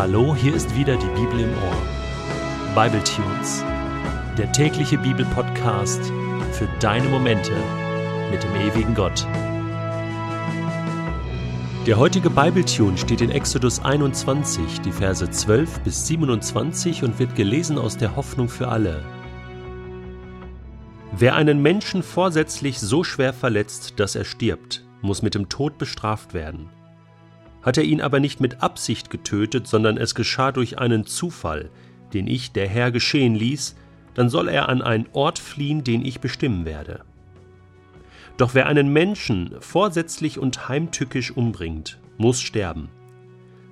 Hallo, hier ist wieder die Bibel im Ohr. Bible Tunes, der tägliche Bibelpodcast für deine Momente mit dem ewigen Gott. Der heutige Bible Tune steht in Exodus 21, die Verse 12 bis 27 und wird gelesen aus der Hoffnung für alle. Wer einen Menschen vorsätzlich so schwer verletzt, dass er stirbt, muss mit dem Tod bestraft werden. Hat er ihn aber nicht mit Absicht getötet, sondern es geschah durch einen Zufall, den ich, der Herr, geschehen ließ, dann soll er an einen Ort fliehen, den ich bestimmen werde. Doch wer einen Menschen vorsätzlich und heimtückisch umbringt, muss sterben.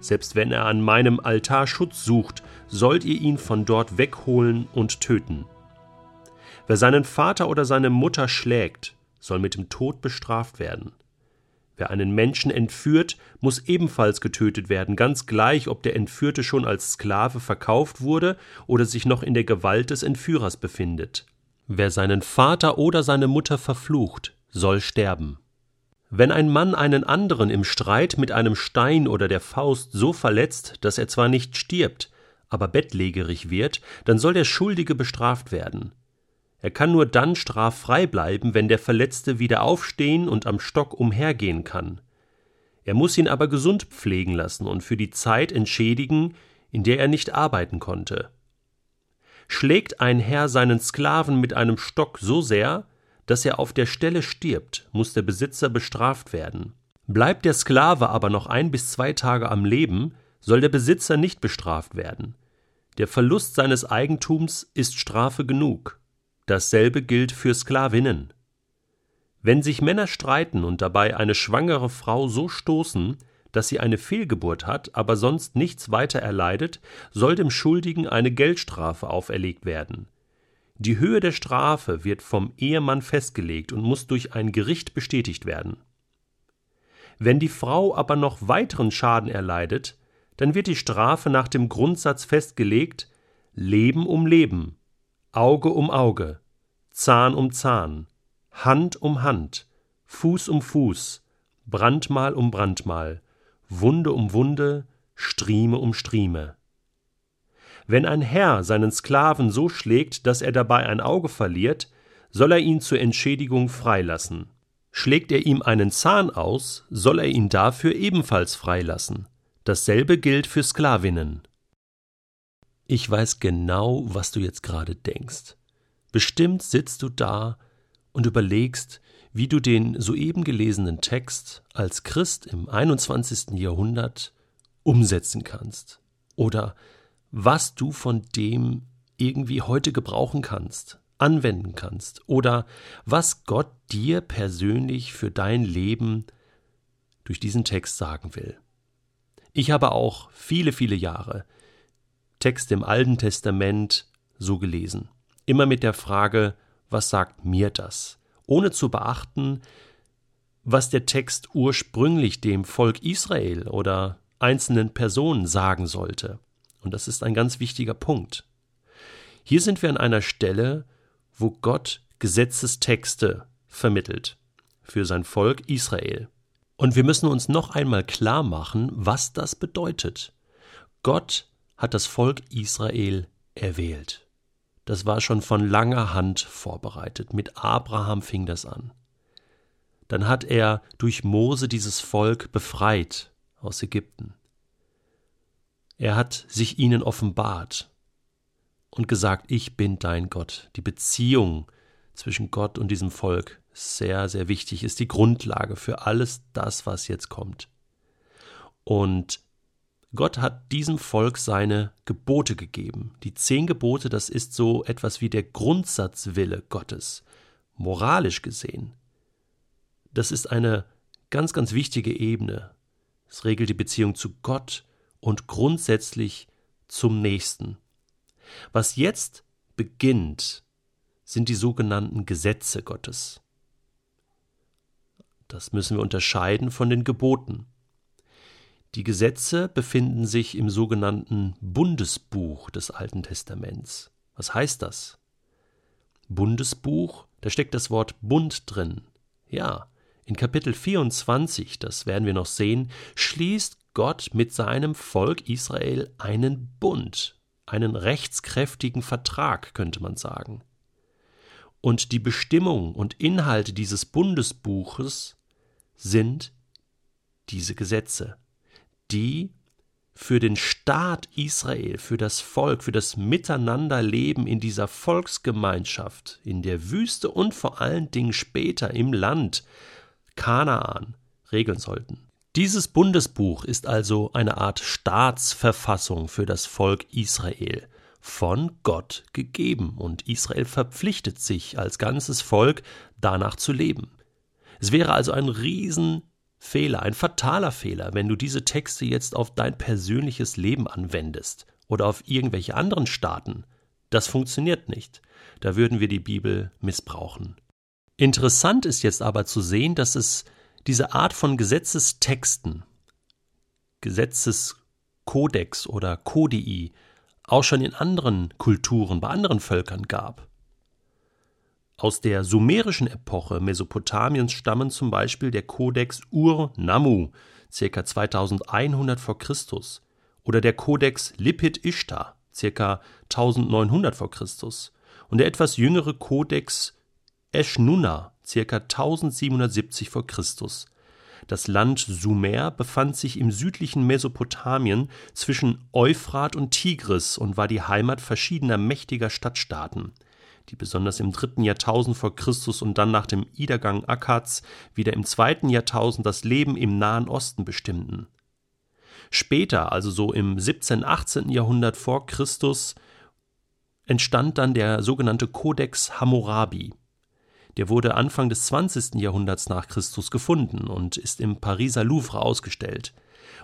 Selbst wenn er an meinem Altar Schutz sucht, sollt ihr ihn von dort wegholen und töten. Wer seinen Vater oder seine Mutter schlägt, soll mit dem Tod bestraft werden. Wer einen Menschen entführt, muss ebenfalls getötet werden, ganz gleich, ob der Entführte schon als Sklave verkauft wurde oder sich noch in der Gewalt des Entführers befindet. Wer seinen Vater oder seine Mutter verflucht, soll sterben. Wenn ein Mann einen anderen im Streit mit einem Stein oder der Faust so verletzt, dass er zwar nicht stirbt, aber bettlägerig wird, dann soll der Schuldige bestraft werden. Er kann nur dann straffrei bleiben, wenn der Verletzte wieder aufstehen und am Stock umhergehen kann. Er muss ihn aber gesund pflegen lassen und für die Zeit entschädigen, in der er nicht arbeiten konnte. Schlägt ein Herr seinen Sklaven mit einem Stock so sehr, dass er auf der Stelle stirbt, muss der Besitzer bestraft werden. Bleibt der Sklave aber noch ein bis zwei Tage am Leben, soll der Besitzer nicht bestraft werden. Der Verlust seines Eigentums ist Strafe genug. Dasselbe gilt für Sklavinnen. Wenn sich Männer streiten und dabei eine schwangere Frau so stoßen, dass sie eine Fehlgeburt hat, aber sonst nichts weiter erleidet, soll dem Schuldigen eine Geldstrafe auferlegt werden. Die Höhe der Strafe wird vom Ehemann festgelegt und muss durch ein Gericht bestätigt werden. Wenn die Frau aber noch weiteren Schaden erleidet, dann wird die Strafe nach dem Grundsatz festgelegt Leben um Leben, Auge um Auge, Zahn um Zahn, Hand um Hand, Fuß um Fuß, Brandmal um Brandmal, Wunde um Wunde, Strieme um Strieme. Wenn ein Herr seinen Sklaven so schlägt, dass er dabei ein Auge verliert, soll er ihn zur Entschädigung freilassen. Schlägt er ihm einen Zahn aus, soll er ihn dafür ebenfalls freilassen. Dasselbe gilt für Sklavinnen. Ich weiß genau, was du jetzt gerade denkst. Bestimmt sitzt du da und überlegst, wie du den soeben gelesenen Text als Christ im 21. Jahrhundert umsetzen kannst oder was du von dem irgendwie heute gebrauchen kannst, anwenden kannst oder was Gott dir persönlich für dein Leben durch diesen Text sagen will. Ich habe auch viele, viele Jahre Texte im Alten Testament so gelesen. Immer mit der Frage, was sagt mir das? Ohne zu beachten, was der Text ursprünglich dem Volk Israel oder einzelnen Personen sagen sollte. Und das ist ein ganz wichtiger Punkt. Hier sind wir an einer Stelle, wo Gott Gesetzestexte vermittelt für sein Volk Israel. Und wir müssen uns noch einmal klar machen, was das bedeutet. Gott hat das Volk Israel erwählt. Das war schon von langer Hand vorbereitet. Mit Abraham fing das an. Dann hat er durch Mose dieses Volk befreit aus Ägypten. Er hat sich ihnen offenbart und gesagt, ich bin dein Gott. Die Beziehung zwischen Gott und diesem Volk ist sehr, sehr wichtig, ist die Grundlage für alles das, was jetzt kommt. Und Gott hat diesem Volk seine Gebote gegeben. Die zehn Gebote, das ist so etwas wie der Grundsatzwille Gottes, moralisch gesehen. Das ist eine ganz, ganz wichtige Ebene. Es regelt die Beziehung zu Gott und grundsätzlich zum Nächsten. Was jetzt beginnt, sind die sogenannten Gesetze Gottes. Das müssen wir unterscheiden von den Geboten. Die Gesetze befinden sich im sogenannten Bundesbuch des Alten Testaments. Was heißt das? Bundesbuch, da steckt das Wort Bund drin. Ja, in Kapitel 24, das werden wir noch sehen, schließt Gott mit seinem Volk Israel einen Bund, einen rechtskräftigen Vertrag, könnte man sagen. Und die Bestimmungen und Inhalte dieses Bundesbuches sind diese Gesetze, die für den Staat Israel, für das Volk, für das Miteinanderleben in dieser Volksgemeinschaft, in der Wüste und vor allen Dingen später im Land Kanaan regeln sollten. Dieses Bundesbuch ist also eine Art Staatsverfassung für das Volk Israel, von Gott gegeben, und Israel verpflichtet sich als ganzes Volk danach zu leben. Es wäre also ein riesen Fehler, ein fataler Fehler, wenn du diese Texte jetzt auf dein persönliches Leben anwendest oder auf irgendwelche anderen Staaten. Das funktioniert nicht. Da würden wir die Bibel missbrauchen. Interessant ist jetzt aber zu sehen, dass es diese Art von Gesetzestexten, Gesetzeskodex oder Kodii, auch schon in anderen Kulturen, bei anderen Völkern gab. Aus der sumerischen Epoche Mesopotamiens stammen zum Beispiel der Kodex Ur-Nammu, ca. 2100 v. Chr., oder der Kodex Lipit Ishtar, ca. 1900 v. Chr., und der etwas jüngere Kodex Eshnunna, ca. 1770 v. Chr. Das Land Sumer befand sich im südlichen Mesopotamien zwischen Euphrat und Tigris und war die Heimat verschiedener mächtiger Stadtstaaten die besonders im dritten Jahrtausend vor Christus und dann nach dem Niedergang Akkads wieder im zweiten Jahrtausend das Leben im Nahen Osten bestimmten. Später, also so im 17., 18. Jahrhundert vor Christus, entstand dann der sogenannte Codex Hammurabi. Der wurde Anfang des 20. Jahrhunderts nach Christus gefunden und ist im Pariser Louvre ausgestellt.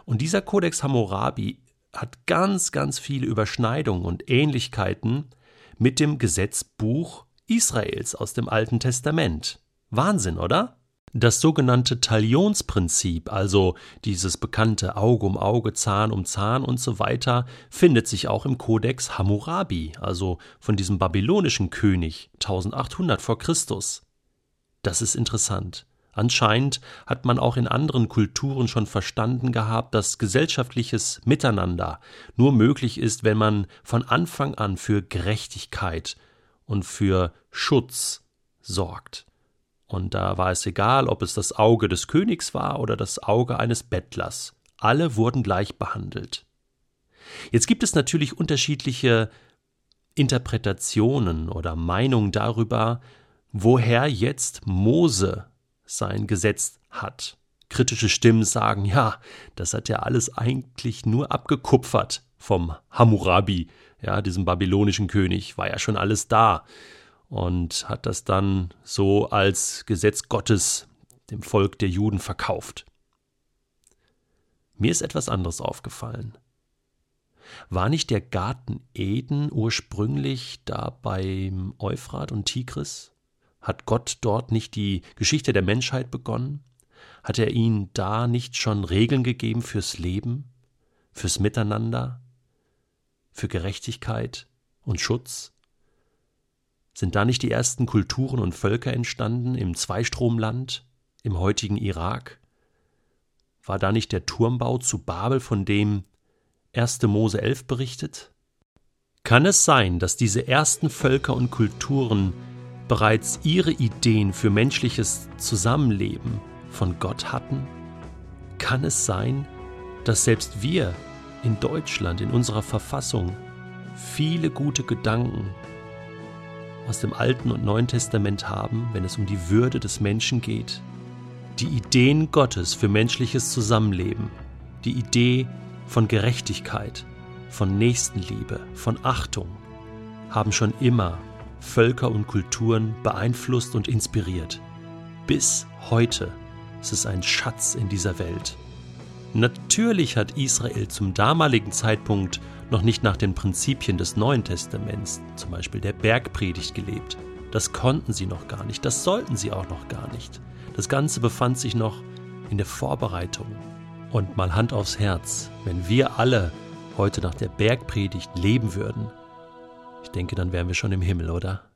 Und dieser Codex Hammurabi hat ganz, ganz viele Überschneidungen und Ähnlichkeiten mit dem Gesetzbuch Israels aus dem Alten Testament. Wahnsinn, oder? Das sogenannte Talionsprinzip, also dieses bekannte Auge um Auge, Zahn um Zahn und so weiter, findet sich auch im Kodex Hammurabi, also von diesem babylonischen König 1800 vor Christus. Das ist interessant. Anscheinend hat man auch in anderen Kulturen schon verstanden gehabt, dass gesellschaftliches Miteinander nur möglich ist, wenn man von Anfang an für Gerechtigkeit und für Schutz sorgt. Und da war es egal, ob es das Auge des Königs war oder das Auge eines Bettlers. Alle wurden gleich behandelt. Jetzt gibt es natürlich unterschiedliche Interpretationen oder Meinungen darüber, woher jetzt Mose sein Gesetz hat. Kritische Stimmen sagen, ja, das hat ja alles eigentlich nur abgekupfert vom Hammurabi, ja, diesem babylonischen König, war ja schon alles da und hat das dann so als Gesetz Gottes dem Volk der Juden verkauft. Mir ist etwas anderes aufgefallen. War nicht der Garten Eden ursprünglich da beim Euphrat und Tigris? Hat Gott dort nicht die Geschichte der Menschheit begonnen? Hat er ihnen da nicht schon Regeln gegeben fürs Leben, fürs Miteinander, für Gerechtigkeit und Schutz? Sind da nicht die ersten Kulturen und Völker entstanden im Zweistromland, im heutigen Irak? War da nicht der Turmbau zu Babel, von dem 1. Mose 11 berichtet? Kann es sein, dass diese ersten Völker und Kulturen bereits ihre Ideen für menschliches Zusammenleben von Gott hatten? Kann es sein, dass selbst wir in Deutschland, in unserer Verfassung, viele gute Gedanken aus dem Alten und Neuen Testament haben, wenn es um die Würde des Menschen geht? Die Ideen Gottes für menschliches Zusammenleben, die Idee von Gerechtigkeit, von Nächstenliebe, von Achtung, haben schon immer Völker und Kulturen beeinflusst und inspiriert. Bis heute ist es ein Schatz in dieser Welt. Natürlich hat Israel zum damaligen Zeitpunkt noch nicht nach den Prinzipien des Neuen Testaments, zum Beispiel der Bergpredigt, gelebt. Das konnten sie noch gar nicht, das sollten sie auch noch gar nicht. Das Ganze befand sich noch in der Vorbereitung. Und mal Hand aufs Herz, wenn wir alle heute nach der Bergpredigt leben würden, ich denke, dann wären wir schon im Himmel, oder?